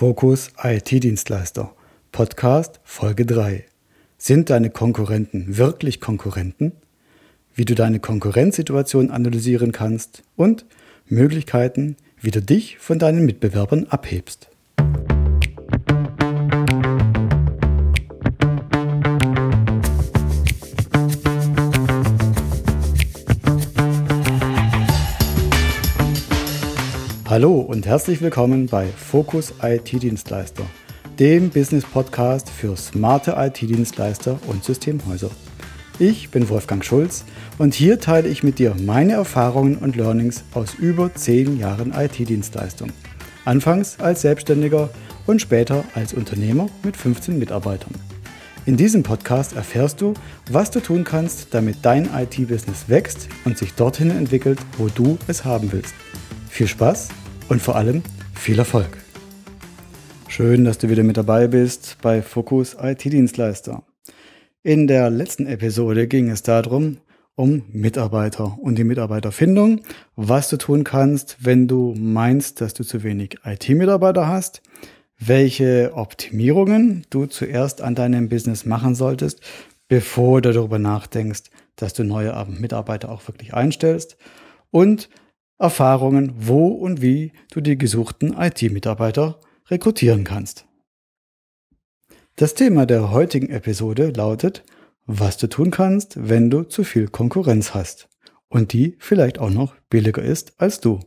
Fokus IT-Dienstleister. Podcast Folge 3. Sind deine Konkurrenten wirklich Konkurrenten? Wie du deine Konkurrenzsituation analysieren kannst und Möglichkeiten, wie du dich von deinen Mitbewerbern abhebst. Hallo und herzlich willkommen bei Fokus IT-Dienstleister, dem Business-Podcast für smarte IT-Dienstleister und Systemhäuser. Ich bin Wolfgang Schulz und hier teile ich mit dir meine Erfahrungen und Learnings aus über 10 Jahren IT-Dienstleistung. Anfangs als Selbstständiger und später als Unternehmer mit 15 Mitarbeitern. In diesem Podcast erfährst du, was du tun kannst, damit dein IT-Business wächst und sich dorthin entwickelt, wo du es haben willst. Viel Spaß und vor allem viel Erfolg. Schön, dass du wieder mit dabei bist bei Fokus IT-Dienstleister. In der letzten Episode ging es darum, um Mitarbeiter und die Mitarbeiterfindung, was du tun kannst, wenn du meinst, dass du zu wenig IT-Mitarbeiter hast, welche Optimierungen du zuerst an deinem Business machen solltest, bevor du darüber nachdenkst, dass du neue Mitarbeiter auch wirklich einstellst und Erfahrungen, wo und wie du die gesuchten IT-Mitarbeiter rekrutieren kannst. Das Thema der heutigen Episode lautet, was du tun kannst, wenn du zu viel Konkurrenz hast und die vielleicht auch noch billiger ist als du.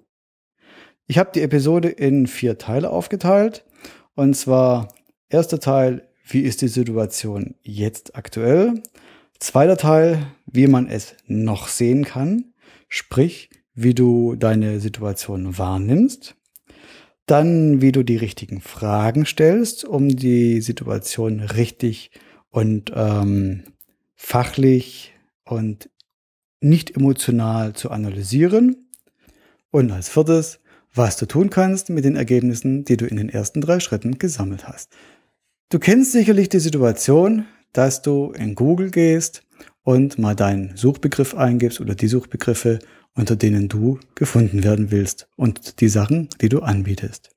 Ich habe die Episode in vier Teile aufgeteilt und zwar erster Teil, wie ist die Situation jetzt aktuell? Zweiter Teil, wie man es noch sehen kann, sprich, wie du deine Situation wahrnimmst, dann wie du die richtigen Fragen stellst, um die Situation richtig und ähm, fachlich und nicht emotional zu analysieren. Und als viertes, was du tun kannst mit den Ergebnissen, die du in den ersten drei Schritten gesammelt hast. Du kennst sicherlich die Situation, dass du in Google gehst und mal deinen Suchbegriff eingibst oder die Suchbegriffe unter denen du gefunden werden willst und die Sachen, die du anbietest.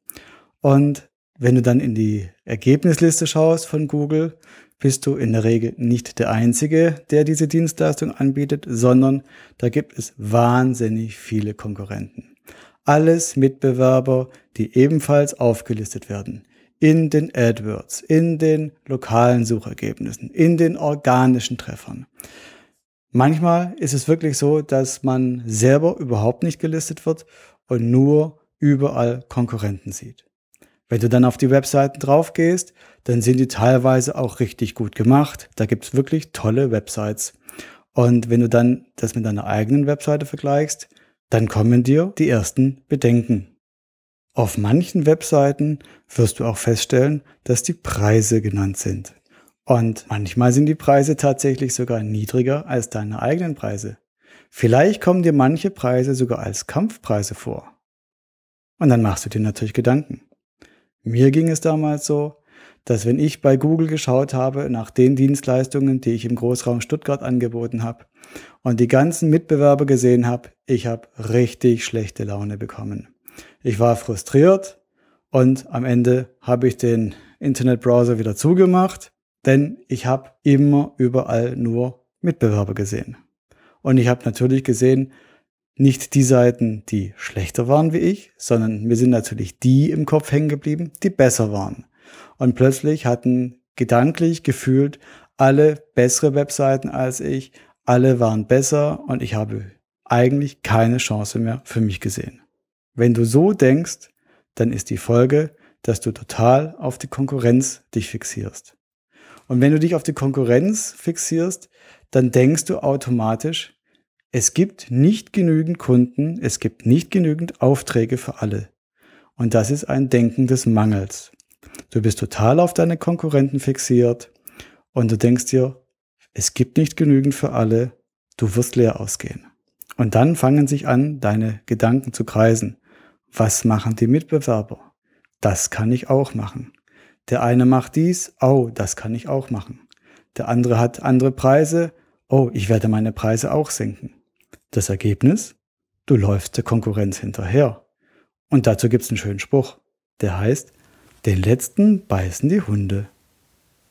Und wenn du dann in die Ergebnisliste schaust von Google, bist du in der Regel nicht der Einzige, der diese Dienstleistung anbietet, sondern da gibt es wahnsinnig viele Konkurrenten. Alles Mitbewerber, die ebenfalls aufgelistet werden. In den AdWords, in den lokalen Suchergebnissen, in den organischen Treffern. Manchmal ist es wirklich so, dass man selber überhaupt nicht gelistet wird und nur überall Konkurrenten sieht. Wenn du dann auf die Webseiten drauf gehst, dann sind die teilweise auch richtig gut gemacht. Da gibt's wirklich tolle Websites. Und wenn du dann das mit deiner eigenen Webseite vergleichst, dann kommen dir die ersten Bedenken. Auf manchen Webseiten wirst du auch feststellen, dass die Preise genannt sind. Und manchmal sind die Preise tatsächlich sogar niedriger als deine eigenen Preise. Vielleicht kommen dir manche Preise sogar als Kampfpreise vor. Und dann machst du dir natürlich Gedanken. Mir ging es damals so, dass wenn ich bei Google geschaut habe nach den Dienstleistungen, die ich im Großraum Stuttgart angeboten habe und die ganzen Mitbewerber gesehen habe, ich habe richtig schlechte Laune bekommen. Ich war frustriert und am Ende habe ich den Internetbrowser wieder zugemacht denn ich habe immer überall nur Mitbewerber gesehen. Und ich habe natürlich gesehen, nicht die Seiten, die schlechter waren wie ich, sondern mir sind natürlich die im Kopf hängen geblieben, die besser waren. Und plötzlich hatten gedanklich gefühlt alle bessere Webseiten als ich, alle waren besser und ich habe eigentlich keine Chance mehr für mich gesehen. Wenn du so denkst, dann ist die Folge, dass du total auf die Konkurrenz dich fixierst. Und wenn du dich auf die Konkurrenz fixierst, dann denkst du automatisch, es gibt nicht genügend Kunden, es gibt nicht genügend Aufträge für alle. Und das ist ein Denken des Mangels. Du bist total auf deine Konkurrenten fixiert und du denkst dir, es gibt nicht genügend für alle, du wirst leer ausgehen. Und dann fangen sich an, deine Gedanken zu kreisen. Was machen die Mitbewerber? Das kann ich auch machen. Der eine macht dies, oh, das kann ich auch machen. Der andere hat andere Preise, oh, ich werde meine Preise auch senken. Das Ergebnis? Du läufst der Konkurrenz hinterher. Und dazu gibt's einen schönen Spruch, der heißt, Den letzten beißen die Hunde.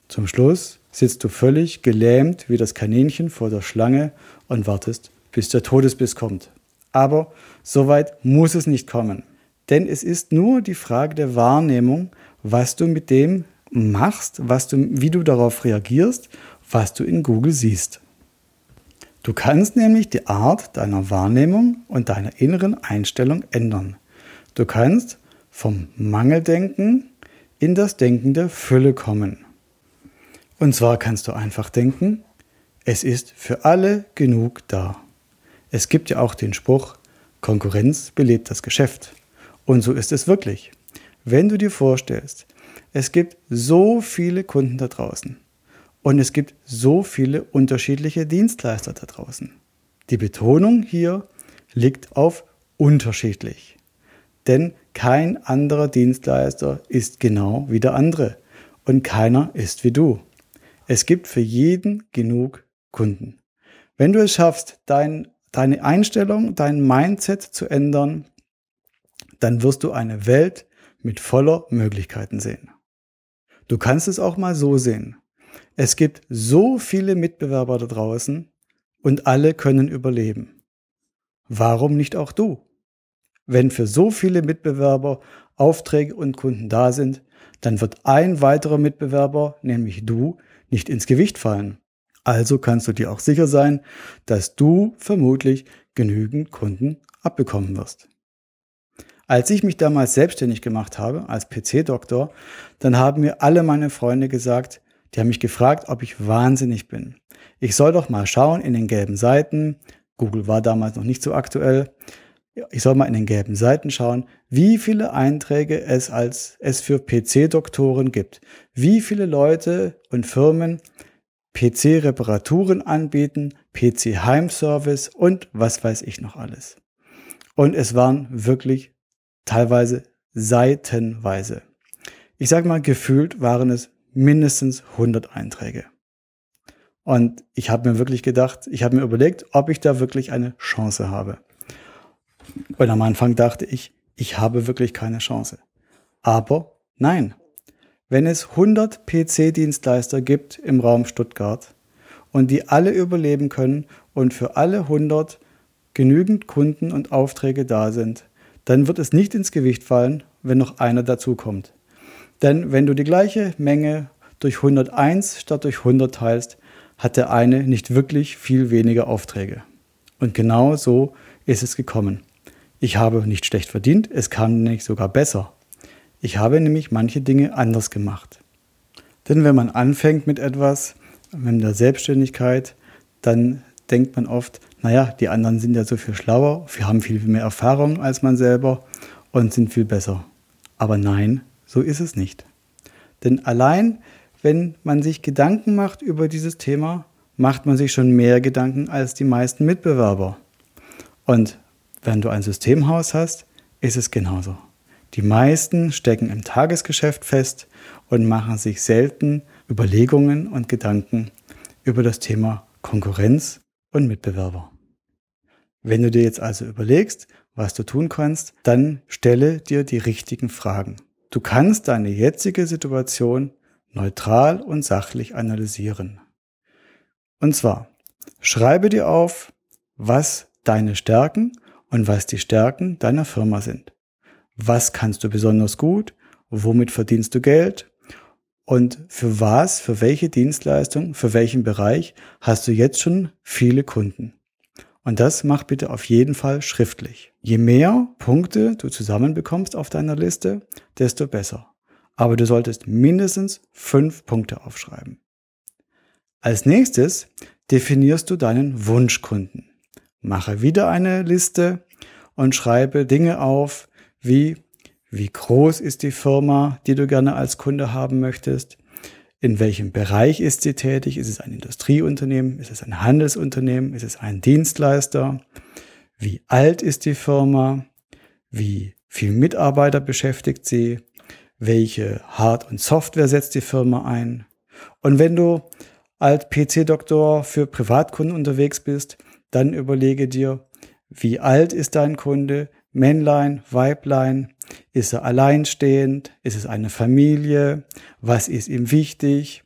Zum Schluss sitzt du völlig gelähmt wie das Kaninchen vor der Schlange und wartest, bis der Todesbiss kommt. Aber so weit muss es nicht kommen. Denn es ist nur die Frage der Wahrnehmung, was du mit dem machst, was du, wie du darauf reagierst, was du in Google siehst. Du kannst nämlich die Art deiner Wahrnehmung und deiner inneren Einstellung ändern. Du kannst vom Mangeldenken in das Denken der Fülle kommen. Und zwar kannst du einfach denken, es ist für alle genug da. Es gibt ja auch den Spruch, Konkurrenz belebt das Geschäft. Und so ist es wirklich. Wenn du dir vorstellst, es gibt so viele Kunden da draußen und es gibt so viele unterschiedliche Dienstleister da draußen. Die Betonung hier liegt auf unterschiedlich. Denn kein anderer Dienstleister ist genau wie der andere und keiner ist wie du. Es gibt für jeden genug Kunden. Wenn du es schaffst, dein, deine Einstellung, dein Mindset zu ändern, dann wirst du eine Welt mit voller Möglichkeiten sehen. Du kannst es auch mal so sehen. Es gibt so viele Mitbewerber da draußen und alle können überleben. Warum nicht auch du? Wenn für so viele Mitbewerber Aufträge und Kunden da sind, dann wird ein weiterer Mitbewerber, nämlich du, nicht ins Gewicht fallen. Also kannst du dir auch sicher sein, dass du vermutlich genügend Kunden abbekommen wirst. Als ich mich damals selbstständig gemacht habe als PC-Doktor, dann haben mir alle meine Freunde gesagt, die haben mich gefragt, ob ich wahnsinnig bin. Ich soll doch mal schauen in den gelben Seiten. Google war damals noch nicht so aktuell. Ich soll mal in den gelben Seiten schauen, wie viele Einträge es als es für PC-Doktoren gibt. Wie viele Leute und Firmen PC-Reparaturen anbieten, PC-Heimservice und was weiß ich noch alles. Und es waren wirklich teilweise seitenweise. Ich sage mal, gefühlt waren es mindestens 100 Einträge. Und ich habe mir wirklich gedacht, ich habe mir überlegt, ob ich da wirklich eine Chance habe. Und am Anfang dachte ich, ich habe wirklich keine Chance. Aber nein, wenn es 100 PC-Dienstleister gibt im Raum Stuttgart und die alle überleben können und für alle 100 genügend Kunden und Aufträge da sind, dann wird es nicht ins Gewicht fallen, wenn noch einer dazukommt. Denn wenn du die gleiche Menge durch 101 statt durch 100 teilst, hat der eine nicht wirklich viel weniger Aufträge. Und genau so ist es gekommen. Ich habe nicht schlecht verdient, es kam nämlich sogar besser. Ich habe nämlich manche Dinge anders gemacht. Denn wenn man anfängt mit etwas, mit der Selbstständigkeit, dann denkt man oft, naja, die anderen sind ja so viel schlauer, wir haben viel mehr Erfahrung als man selber und sind viel besser. Aber nein, so ist es nicht. Denn allein, wenn man sich Gedanken macht über dieses Thema, macht man sich schon mehr Gedanken als die meisten Mitbewerber. Und wenn du ein Systemhaus hast, ist es genauso. Die meisten stecken im Tagesgeschäft fest und machen sich selten Überlegungen und Gedanken über das Thema Konkurrenz und Mitbewerber. Wenn du dir jetzt also überlegst, was du tun kannst, dann stelle dir die richtigen Fragen. Du kannst deine jetzige Situation neutral und sachlich analysieren. Und zwar, schreibe dir auf, was deine Stärken und was die Stärken deiner Firma sind. Was kannst du besonders gut? Womit verdienst du Geld? Und für was, für welche Dienstleistung, für welchen Bereich hast du jetzt schon viele Kunden? Und das mach bitte auf jeden Fall schriftlich. Je mehr Punkte du zusammenbekommst auf deiner Liste, desto besser. Aber du solltest mindestens fünf Punkte aufschreiben. Als nächstes definierst du deinen Wunschkunden. Mache wieder eine Liste und schreibe Dinge auf, wie wie groß ist die Firma, die du gerne als Kunde haben möchtest, in welchem Bereich ist sie tätig, ist es ein Industrieunternehmen, ist es ein Handelsunternehmen, ist es ein Dienstleister, wie alt ist die Firma, wie viel Mitarbeiter beschäftigt sie, welche Hard- und Software setzt die Firma ein. Und wenn du als PC-Doktor für Privatkunden unterwegs bist, dann überlege dir, wie alt ist dein Kunde, Männlein, Weiblein, Ist er alleinstehend? Ist es eine Familie? Was ist ihm wichtig?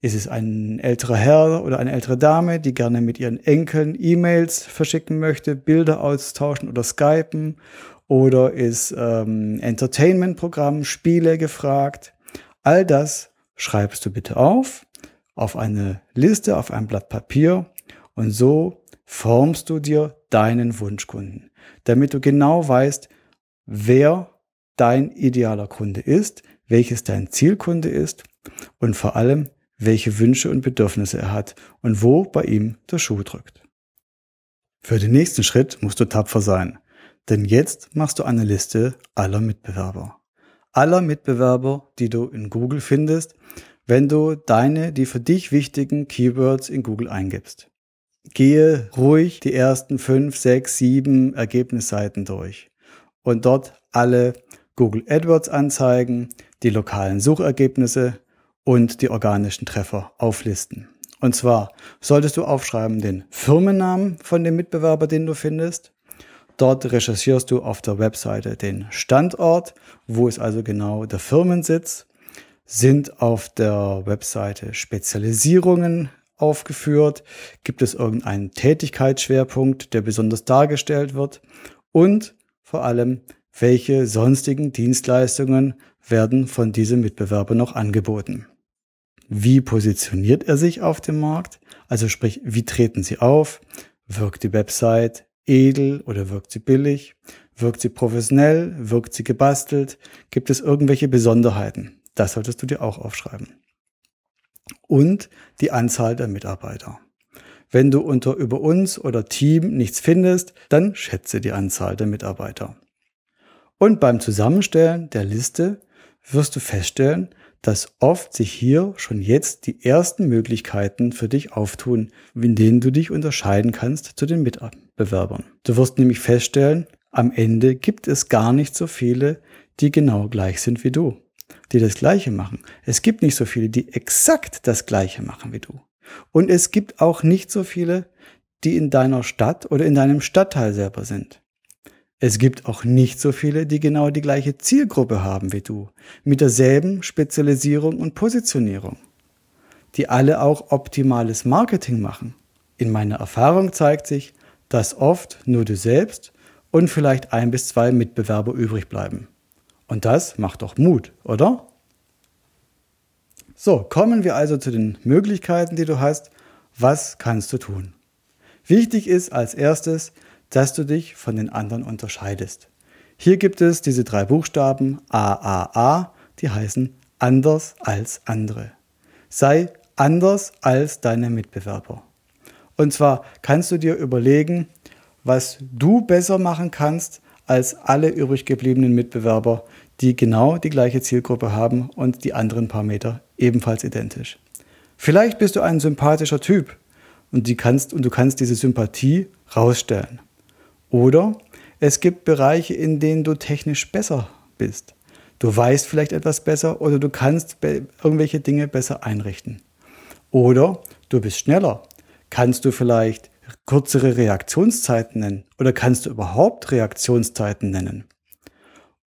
Ist es ein älterer Herr oder eine ältere Dame, die gerne mit ihren Enkeln E-Mails verschicken möchte, Bilder austauschen oder skypen? Oder ist ähm, Entertainment-Programm, Spiele gefragt? All das schreibst du bitte auf, auf eine Liste, auf ein Blatt Papier und so formst du dir deinen Wunschkunden, damit du genau weißt, wer dein idealer Kunde ist, welches dein Zielkunde ist und vor allem, welche Wünsche und Bedürfnisse er hat und wo bei ihm der Schuh drückt. Für den nächsten Schritt musst du tapfer sein, denn jetzt machst du eine Liste aller Mitbewerber. Aller Mitbewerber, die du in Google findest, wenn du deine, die für dich wichtigen Keywords in Google eingibst. Gehe ruhig die ersten fünf, sechs, sieben Ergebnisseiten durch und dort alle Google AdWords Anzeigen, die lokalen Suchergebnisse und die organischen Treffer auflisten. Und zwar solltest du aufschreiben den Firmennamen von dem Mitbewerber, den du findest. Dort recherchierst du auf der Webseite den Standort, wo ist also genau der Firmensitz. Sind auf der Webseite Spezialisierungen aufgeführt? Gibt es irgendeinen Tätigkeitsschwerpunkt, der besonders dargestellt wird? Und vor allem, welche sonstigen Dienstleistungen werden von diesem Mitbewerber noch angeboten? Wie positioniert er sich auf dem Markt? Also sprich, wie treten sie auf? Wirkt die Website edel oder wirkt sie billig? Wirkt sie professionell? Wirkt sie gebastelt? Gibt es irgendwelche Besonderheiten? Das solltest du dir auch aufschreiben. Und die Anzahl der Mitarbeiter. Wenn du unter über uns oder Team nichts findest, dann schätze die Anzahl der Mitarbeiter. Und beim Zusammenstellen der Liste wirst du feststellen, dass oft sich hier schon jetzt die ersten Möglichkeiten für dich auftun, in denen du dich unterscheiden kannst zu den Mitbewerbern. Du wirst nämlich feststellen, am Ende gibt es gar nicht so viele, die genau gleich sind wie du, die das Gleiche machen. Es gibt nicht so viele, die exakt das Gleiche machen wie du. Und es gibt auch nicht so viele, die in deiner Stadt oder in deinem Stadtteil selber sind. Es gibt auch nicht so viele, die genau die gleiche Zielgruppe haben wie du, mit derselben Spezialisierung und Positionierung, die alle auch optimales Marketing machen. In meiner Erfahrung zeigt sich, dass oft nur du selbst und vielleicht ein bis zwei Mitbewerber übrig bleiben. Und das macht doch Mut, oder? So, kommen wir also zu den Möglichkeiten, die du hast. Was kannst du tun? Wichtig ist als erstes, dass du dich von den anderen unterscheidest. Hier gibt es diese drei Buchstaben AAA, die heißen anders als andere. Sei anders als deine Mitbewerber. Und zwar kannst du dir überlegen, was du besser machen kannst als alle übrig gebliebenen Mitbewerber, die genau die gleiche Zielgruppe haben und die anderen paar Meter ebenfalls identisch. Vielleicht bist du ein sympathischer Typ und, die kannst, und du kannst diese Sympathie rausstellen. Oder es gibt Bereiche, in denen du technisch besser bist. Du weißt vielleicht etwas besser oder du kannst irgendwelche Dinge besser einrichten. Oder du bist schneller. Kannst du vielleicht kürzere Reaktionszeiten nennen? Oder kannst du überhaupt Reaktionszeiten nennen?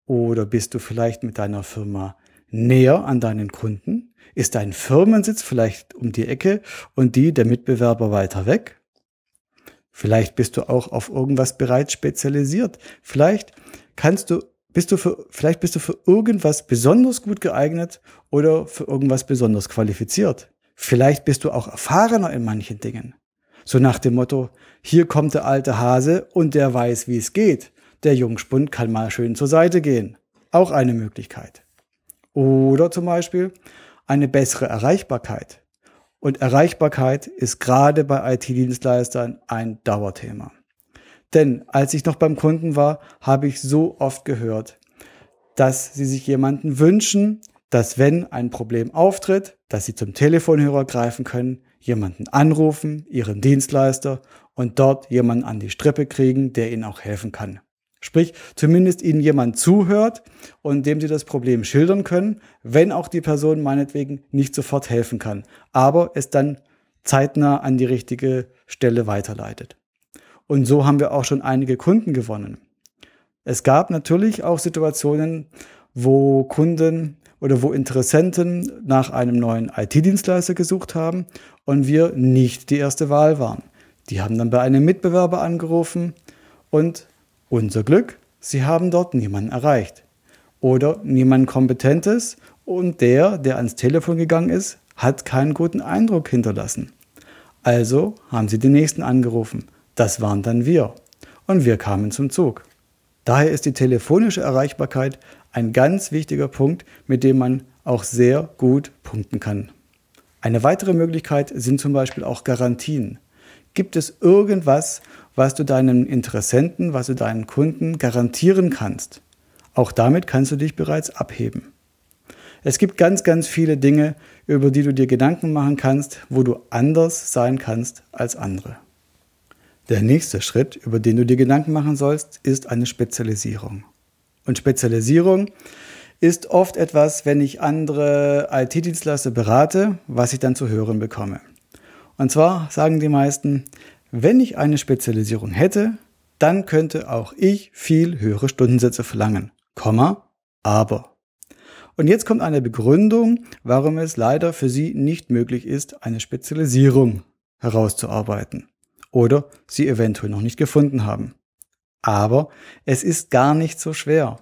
Oder bist du vielleicht mit deiner Firma näher an deinen Kunden? Ist dein Firmensitz vielleicht um die Ecke und die der Mitbewerber weiter weg? Vielleicht bist du auch auf irgendwas bereits spezialisiert. Vielleicht kannst du, bist du für, vielleicht bist du für irgendwas besonders gut geeignet oder für irgendwas besonders qualifiziert. Vielleicht bist du auch erfahrener in manchen Dingen. So nach dem Motto, hier kommt der alte Hase und der weiß, wie es geht. Der Jungspund kann mal schön zur Seite gehen. Auch eine Möglichkeit. Oder zum Beispiel, eine bessere Erreichbarkeit. Und Erreichbarkeit ist gerade bei IT-Dienstleistern ein Dauerthema. Denn als ich noch beim Kunden war, habe ich so oft gehört, dass sie sich jemanden wünschen, dass wenn ein Problem auftritt, dass sie zum Telefonhörer greifen können, jemanden anrufen, ihren Dienstleister und dort jemanden an die Strippe kriegen, der ihnen auch helfen kann. Sprich, zumindest ihnen jemand zuhört und dem sie das Problem schildern können, wenn auch die Person meinetwegen nicht sofort helfen kann, aber es dann zeitnah an die richtige Stelle weiterleitet. Und so haben wir auch schon einige Kunden gewonnen. Es gab natürlich auch Situationen, wo Kunden oder wo Interessenten nach einem neuen IT-Dienstleister gesucht haben und wir nicht die erste Wahl waren. Die haben dann bei einem Mitbewerber angerufen und unser Glück, sie haben dort niemanden erreicht. Oder niemand Kompetentes und der, der ans Telefon gegangen ist, hat keinen guten Eindruck hinterlassen. Also haben sie den nächsten angerufen. Das waren dann wir. Und wir kamen zum Zug. Daher ist die telefonische Erreichbarkeit ein ganz wichtiger Punkt, mit dem man auch sehr gut punkten kann. Eine weitere Möglichkeit sind zum Beispiel auch Garantien. Gibt es irgendwas, was du deinen Interessenten, was du deinen Kunden garantieren kannst? Auch damit kannst du dich bereits abheben. Es gibt ganz, ganz viele Dinge, über die du dir Gedanken machen kannst, wo du anders sein kannst als andere. Der nächste Schritt, über den du dir Gedanken machen sollst, ist eine Spezialisierung. Und Spezialisierung ist oft etwas, wenn ich andere IT-Dienstleister berate, was ich dann zu hören bekomme. Und zwar sagen die meisten, wenn ich eine Spezialisierung hätte, dann könnte auch ich viel höhere Stundensätze verlangen. Komma, aber. Und jetzt kommt eine Begründung, warum es leider für Sie nicht möglich ist, eine Spezialisierung herauszuarbeiten oder sie eventuell noch nicht gefunden haben. Aber es ist gar nicht so schwer.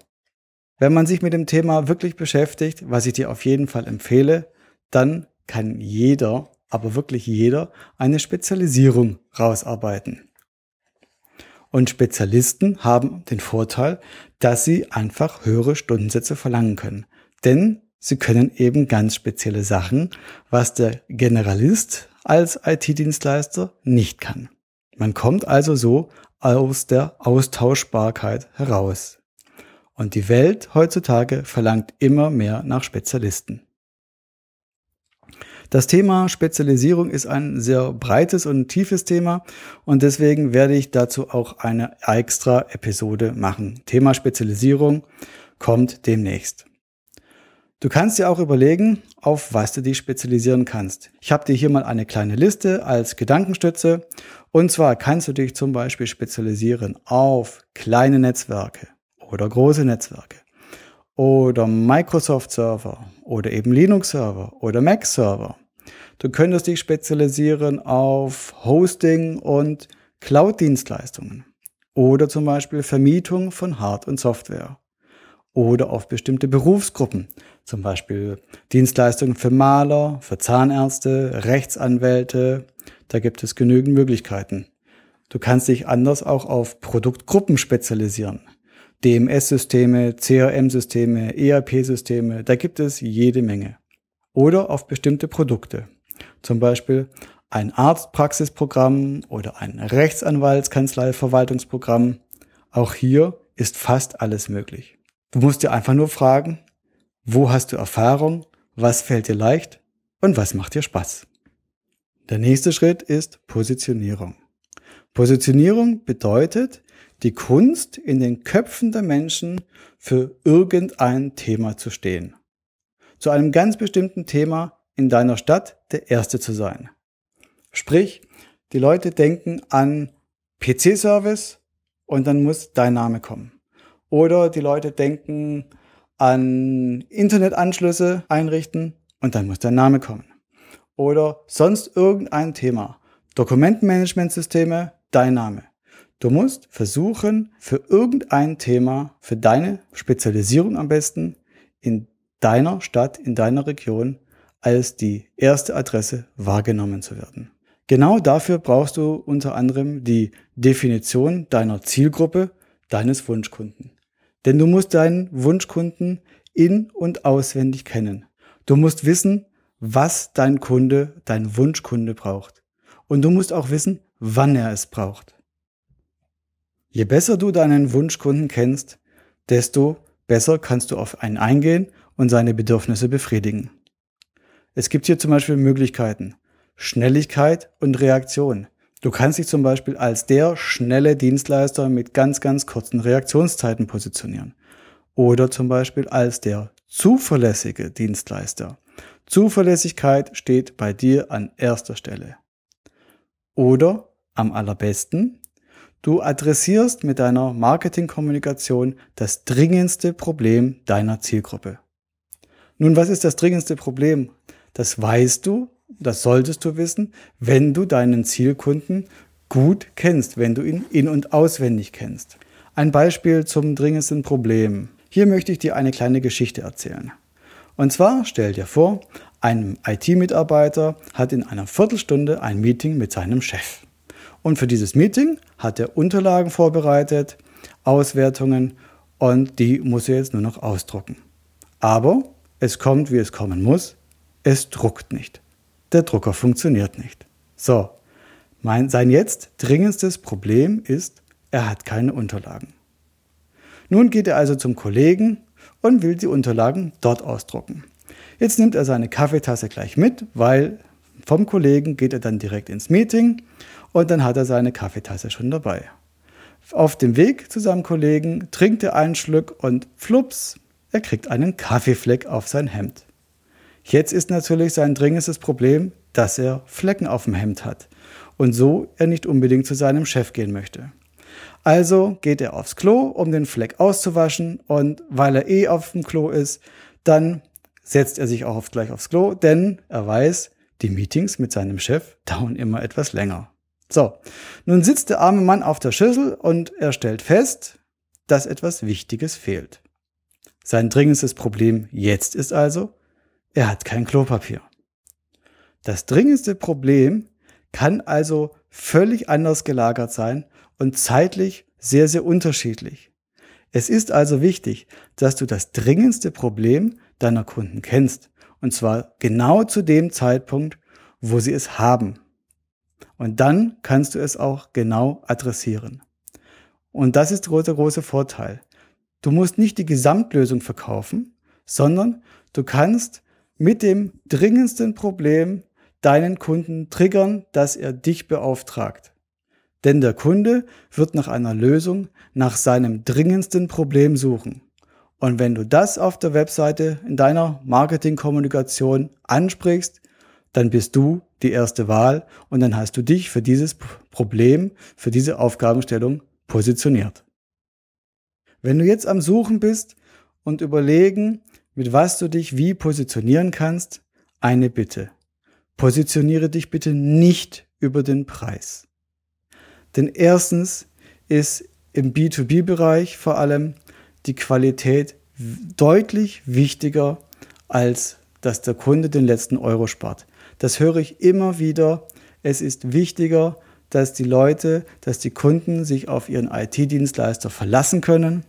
Wenn man sich mit dem Thema wirklich beschäftigt, was ich dir auf jeden Fall empfehle, dann kann jeder, aber wirklich jeder, eine Spezialisierung rausarbeiten. Und Spezialisten haben den Vorteil, dass sie einfach höhere Stundensätze verlangen können. Denn sie können eben ganz spezielle Sachen, was der Generalist als IT-Dienstleister nicht kann. Man kommt also so aus der Austauschbarkeit heraus. Und die Welt heutzutage verlangt immer mehr nach Spezialisten. Das Thema Spezialisierung ist ein sehr breites und tiefes Thema und deswegen werde ich dazu auch eine extra Episode machen. Thema Spezialisierung kommt demnächst. Du kannst dir auch überlegen, auf was du dich spezialisieren kannst. Ich habe dir hier mal eine kleine Liste als Gedankenstütze. Und zwar kannst du dich zum Beispiel spezialisieren auf kleine Netzwerke oder große Netzwerke oder Microsoft Server oder eben Linux Server oder Mac Server. Du könntest dich spezialisieren auf Hosting und Cloud-Dienstleistungen oder zum Beispiel Vermietung von Hard- und Software oder auf bestimmte Berufsgruppen, zum Beispiel Dienstleistungen für Maler, für Zahnärzte, Rechtsanwälte. Da gibt es genügend Möglichkeiten. Du kannst dich anders auch auf Produktgruppen spezialisieren. DMS-Systeme, CRM-Systeme, ERP-Systeme, da gibt es jede Menge. Oder auf bestimmte Produkte. Zum Beispiel ein Arztpraxisprogramm oder ein Rechtsanwaltskanzlei-Verwaltungsprogramm. Auch hier ist fast alles möglich. Du musst dir einfach nur fragen, wo hast du Erfahrung, was fällt dir leicht und was macht dir Spaß. Der nächste Schritt ist Positionierung. Positionierung bedeutet, die Kunst in den Köpfen der Menschen für irgendein Thema zu stehen. Zu einem ganz bestimmten Thema in deiner Stadt der Erste zu sein. Sprich, die Leute denken an PC-Service und dann muss dein Name kommen. Oder die Leute denken an Internetanschlüsse einrichten und dann muss der Name kommen. Oder sonst irgendein Thema. Dokumentenmanagementsysteme, dein Name. Du musst versuchen, für irgendein Thema, für deine Spezialisierung am besten, in deiner Stadt, in deiner Region als die erste Adresse wahrgenommen zu werden. Genau dafür brauchst du unter anderem die Definition deiner Zielgruppe, deines Wunschkunden. Denn du musst deinen Wunschkunden in und auswendig kennen. Du musst wissen, was dein Kunde, dein Wunschkunde braucht. Und du musst auch wissen, wann er es braucht. Je besser du deinen Wunschkunden kennst, desto besser kannst du auf einen eingehen und seine Bedürfnisse befriedigen. Es gibt hier zum Beispiel Möglichkeiten. Schnelligkeit und Reaktion. Du kannst dich zum Beispiel als der schnelle Dienstleister mit ganz, ganz kurzen Reaktionszeiten positionieren. Oder zum Beispiel als der zuverlässige Dienstleister. Zuverlässigkeit steht bei dir an erster Stelle. Oder am allerbesten, Du adressierst mit deiner Marketingkommunikation das dringendste Problem deiner Zielgruppe. Nun, was ist das dringendste Problem? Das weißt du, das solltest du wissen, wenn du deinen Zielkunden gut kennst, wenn du ihn in- und auswendig kennst. Ein Beispiel zum dringendsten Problem. Hier möchte ich dir eine kleine Geschichte erzählen. Und zwar stell dir vor, ein IT-Mitarbeiter hat in einer Viertelstunde ein Meeting mit seinem Chef. Und für dieses Meeting hat er Unterlagen vorbereitet, Auswertungen und die muss er jetzt nur noch ausdrucken. Aber es kommt, wie es kommen muss. Es druckt nicht. Der Drucker funktioniert nicht. So, mein, sein jetzt dringendstes Problem ist, er hat keine Unterlagen. Nun geht er also zum Kollegen und will die Unterlagen dort ausdrucken. Jetzt nimmt er seine Kaffeetasse gleich mit, weil vom Kollegen geht er dann direkt ins Meeting und dann hat er seine Kaffeetasse schon dabei. Auf dem Weg zu seinem Kollegen trinkt er einen Schluck und flups, er kriegt einen Kaffeefleck auf sein Hemd. Jetzt ist natürlich sein dringendes Problem, dass er Flecken auf dem Hemd hat und so er nicht unbedingt zu seinem Chef gehen möchte. Also geht er aufs Klo, um den Fleck auszuwaschen und weil er eh auf dem Klo ist, dann setzt er sich auch auf, gleich aufs Klo, denn er weiß, die Meetings mit seinem Chef dauern immer etwas länger. So, nun sitzt der arme Mann auf der Schüssel und er stellt fest, dass etwas Wichtiges fehlt. Sein dringendstes Problem jetzt ist also, er hat kein Klopapier. Das dringendste Problem kann also völlig anders gelagert sein und zeitlich sehr, sehr unterschiedlich. Es ist also wichtig, dass du das dringendste Problem deiner Kunden kennst. Und zwar genau zu dem Zeitpunkt, wo sie es haben. Und dann kannst du es auch genau adressieren. Und das ist der große, große Vorteil. Du musst nicht die Gesamtlösung verkaufen, sondern du kannst mit dem dringendsten Problem deinen Kunden triggern, dass er dich beauftragt. Denn der Kunde wird nach einer Lösung, nach seinem dringendsten Problem suchen. Und wenn du das auf der Webseite in deiner Marketingkommunikation ansprichst, dann bist du die erste Wahl und dann hast du dich für dieses Problem, für diese Aufgabenstellung positioniert. Wenn du jetzt am Suchen bist und überlegen, mit was du dich wie positionieren kannst, eine Bitte. Positioniere dich bitte nicht über den Preis. Denn erstens ist im B2B-Bereich vor allem die Qualität deutlich wichtiger, als dass der Kunde den letzten Euro spart. Das höre ich immer wieder. Es ist wichtiger, dass die Leute, dass die Kunden sich auf ihren IT-Dienstleister verlassen können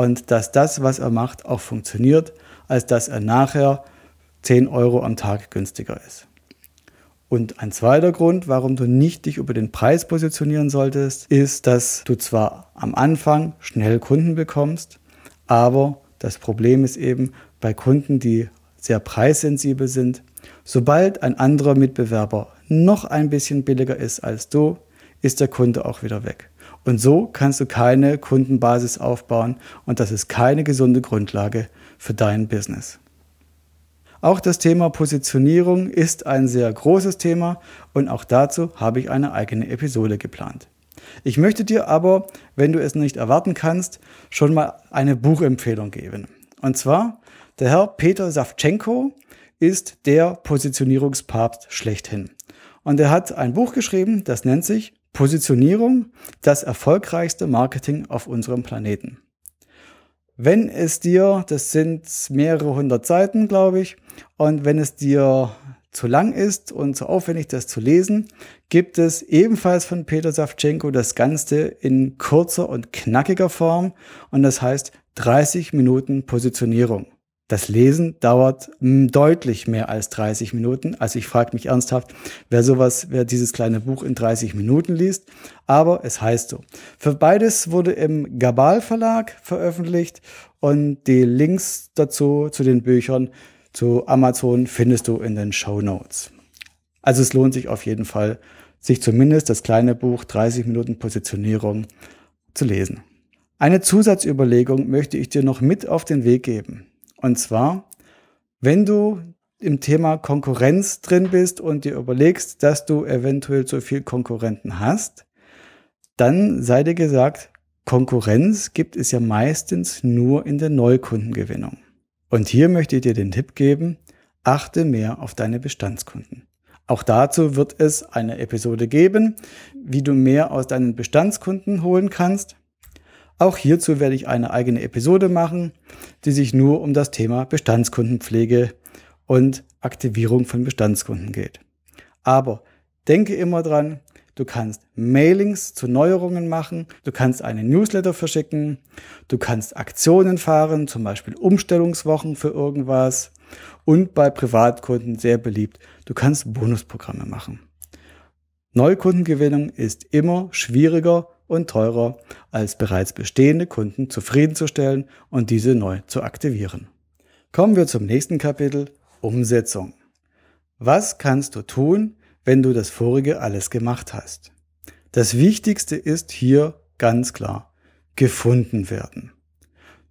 und dass das, was er macht, auch funktioniert, als dass er nachher 10 Euro am Tag günstiger ist. Und ein zweiter Grund, warum du nicht dich über den Preis positionieren solltest, ist, dass du zwar am Anfang schnell Kunden bekommst, aber das Problem ist eben bei Kunden, die sehr preissensibel sind, sobald ein anderer Mitbewerber noch ein bisschen billiger ist als du, ist der Kunde auch wieder weg. Und so kannst du keine Kundenbasis aufbauen und das ist keine gesunde Grundlage für dein Business. Auch das Thema Positionierung ist ein sehr großes Thema und auch dazu habe ich eine eigene Episode geplant. Ich möchte dir aber, wenn du es nicht erwarten kannst, schon mal eine Buchempfehlung geben. Und zwar, der Herr Peter Savchenko ist der Positionierungspapst schlechthin. Und er hat ein Buch geschrieben, das nennt sich Positionierung, das erfolgreichste Marketing auf unserem Planeten. Wenn es dir, das sind mehrere hundert Seiten, glaube ich, und wenn es dir zu lang ist und zu aufwendig, das zu lesen, gibt es ebenfalls von Peter Savchenko das Ganze in kurzer und knackiger Form und das heißt 30 Minuten Positionierung. Das Lesen dauert deutlich mehr als 30 Minuten. Also ich frage mich ernsthaft, wer sowas, wer dieses kleine Buch in 30 Minuten liest. Aber es heißt so. Für beides wurde im Gabal Verlag veröffentlicht und die Links dazu, zu den Büchern, zu Amazon findest du in den Show Notes. Also es lohnt sich auf jeden Fall, sich zumindest das kleine Buch 30 Minuten Positionierung zu lesen. Eine Zusatzüberlegung möchte ich dir noch mit auf den Weg geben. Und zwar, wenn du im Thema Konkurrenz drin bist und dir überlegst, dass du eventuell zu viel Konkurrenten hast, dann sei dir gesagt, Konkurrenz gibt es ja meistens nur in der Neukundengewinnung. Und hier möchte ich dir den Tipp geben, achte mehr auf deine Bestandskunden. Auch dazu wird es eine Episode geben, wie du mehr aus deinen Bestandskunden holen kannst. Auch hierzu werde ich eine eigene Episode machen, die sich nur um das Thema Bestandskundenpflege und Aktivierung von Bestandskunden geht. Aber denke immer dran, du kannst Mailings zu Neuerungen machen, du kannst einen Newsletter verschicken, du kannst Aktionen fahren, zum Beispiel Umstellungswochen für irgendwas und bei Privatkunden sehr beliebt, du kannst Bonusprogramme machen. Neukundengewinnung ist immer schwieriger und teurer, als bereits bestehende Kunden zufriedenzustellen und diese neu zu aktivieren. Kommen wir zum nächsten Kapitel, Umsetzung. Was kannst du tun, wenn du das vorige alles gemacht hast? Das Wichtigste ist hier ganz klar, gefunden werden.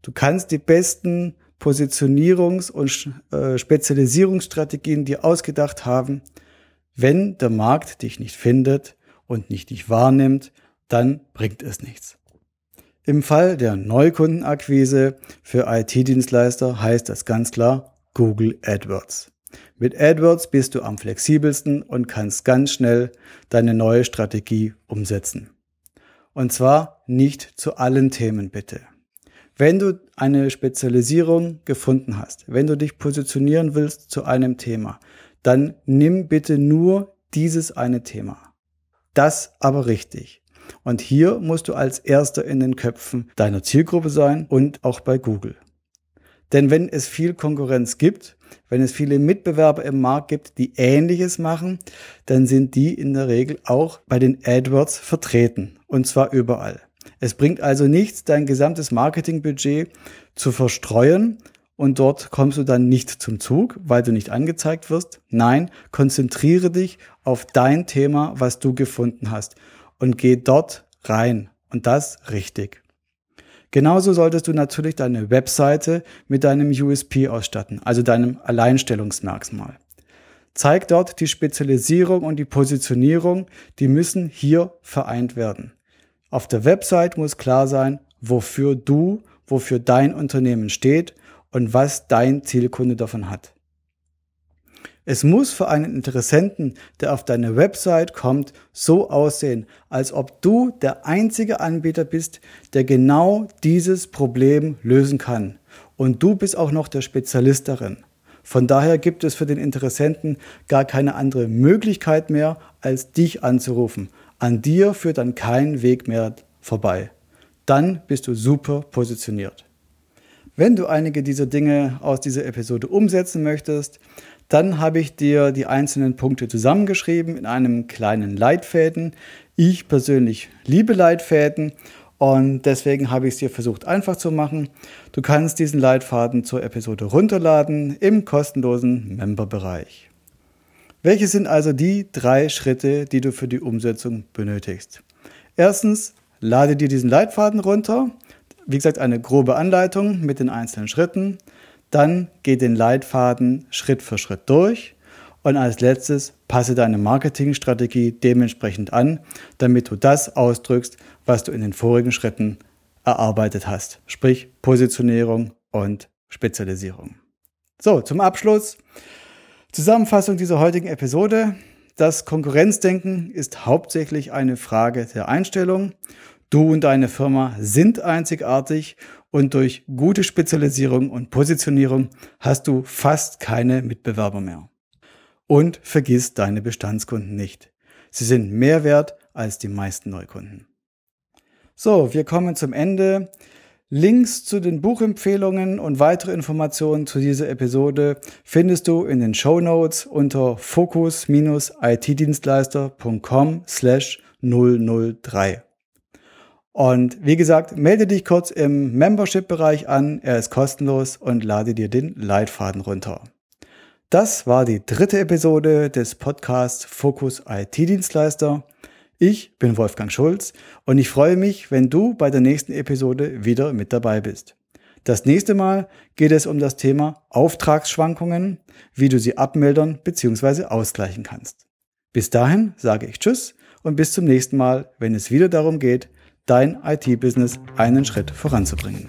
Du kannst die besten Positionierungs- und äh, Spezialisierungsstrategien dir ausgedacht haben. Wenn der Markt dich nicht findet und nicht dich wahrnimmt, dann bringt es nichts. Im Fall der Neukundenakquise für IT-Dienstleister heißt das ganz klar Google AdWords. Mit AdWords bist du am flexibelsten und kannst ganz schnell deine neue Strategie umsetzen. Und zwar nicht zu allen Themen bitte. Wenn du eine Spezialisierung gefunden hast, wenn du dich positionieren willst zu einem Thema, dann nimm bitte nur dieses eine Thema. Das aber richtig. Und hier musst du als erster in den Köpfen deiner Zielgruppe sein und auch bei Google. Denn wenn es viel Konkurrenz gibt, wenn es viele Mitbewerber im Markt gibt, die Ähnliches machen, dann sind die in der Regel auch bei den AdWords vertreten. Und zwar überall. Es bringt also nichts, dein gesamtes Marketingbudget zu verstreuen und dort kommst du dann nicht zum Zug, weil du nicht angezeigt wirst. Nein, konzentriere dich auf dein Thema, was du gefunden hast und geh dort rein und das richtig. Genauso solltest du natürlich deine Webseite mit deinem USP ausstatten, also deinem Alleinstellungsmerkmal. Zeig dort die Spezialisierung und die Positionierung, die müssen hier vereint werden. Auf der Website muss klar sein, wofür du, wofür dein Unternehmen steht und was dein Zielkunde davon hat. Es muss für einen Interessenten, der auf deine Website kommt, so aussehen, als ob du der einzige Anbieter bist, der genau dieses Problem lösen kann. Und du bist auch noch der Spezialist darin. Von daher gibt es für den Interessenten gar keine andere Möglichkeit mehr, als dich anzurufen. An dir führt dann kein Weg mehr vorbei. Dann bist du super positioniert. Wenn du einige dieser Dinge aus dieser Episode umsetzen möchtest, dann habe ich dir die einzelnen Punkte zusammengeschrieben in einem kleinen Leitfäden. Ich persönlich liebe Leitfäden und deswegen habe ich es dir versucht einfach zu machen. Du kannst diesen Leitfaden zur Episode runterladen im kostenlosen Member-Bereich. Welche sind also die drei Schritte, die du für die Umsetzung benötigst? Erstens, lade dir diesen Leitfaden runter. Wie gesagt, eine grobe Anleitung mit den einzelnen Schritten. Dann geh den Leitfaden Schritt für Schritt durch. Und als letztes passe deine Marketingstrategie dementsprechend an, damit du das ausdrückst, was du in den vorigen Schritten erarbeitet hast. Sprich Positionierung und Spezialisierung. So, zum Abschluss. Zusammenfassung dieser heutigen Episode. Das Konkurrenzdenken ist hauptsächlich eine Frage der Einstellung. Du und deine Firma sind einzigartig und durch gute Spezialisierung und Positionierung hast du fast keine Mitbewerber mehr. Und vergiss deine Bestandskunden nicht. Sie sind mehr wert als die meisten Neukunden. So, wir kommen zum Ende. Links zu den Buchempfehlungen und weitere Informationen zu dieser Episode findest du in den Show Notes unter focus-itdienstleister.com slash 003. Und wie gesagt, melde dich kurz im Membership-Bereich an. Er ist kostenlos und lade dir den Leitfaden runter. Das war die dritte Episode des Podcasts Focus IT-Dienstleister. Ich bin Wolfgang Schulz und ich freue mich, wenn du bei der nächsten Episode wieder mit dabei bist. Das nächste Mal geht es um das Thema Auftragsschwankungen, wie du sie abmildern bzw. ausgleichen kannst. Bis dahin sage ich Tschüss und bis zum nächsten Mal, wenn es wieder darum geht, dein IT-Business einen Schritt voranzubringen.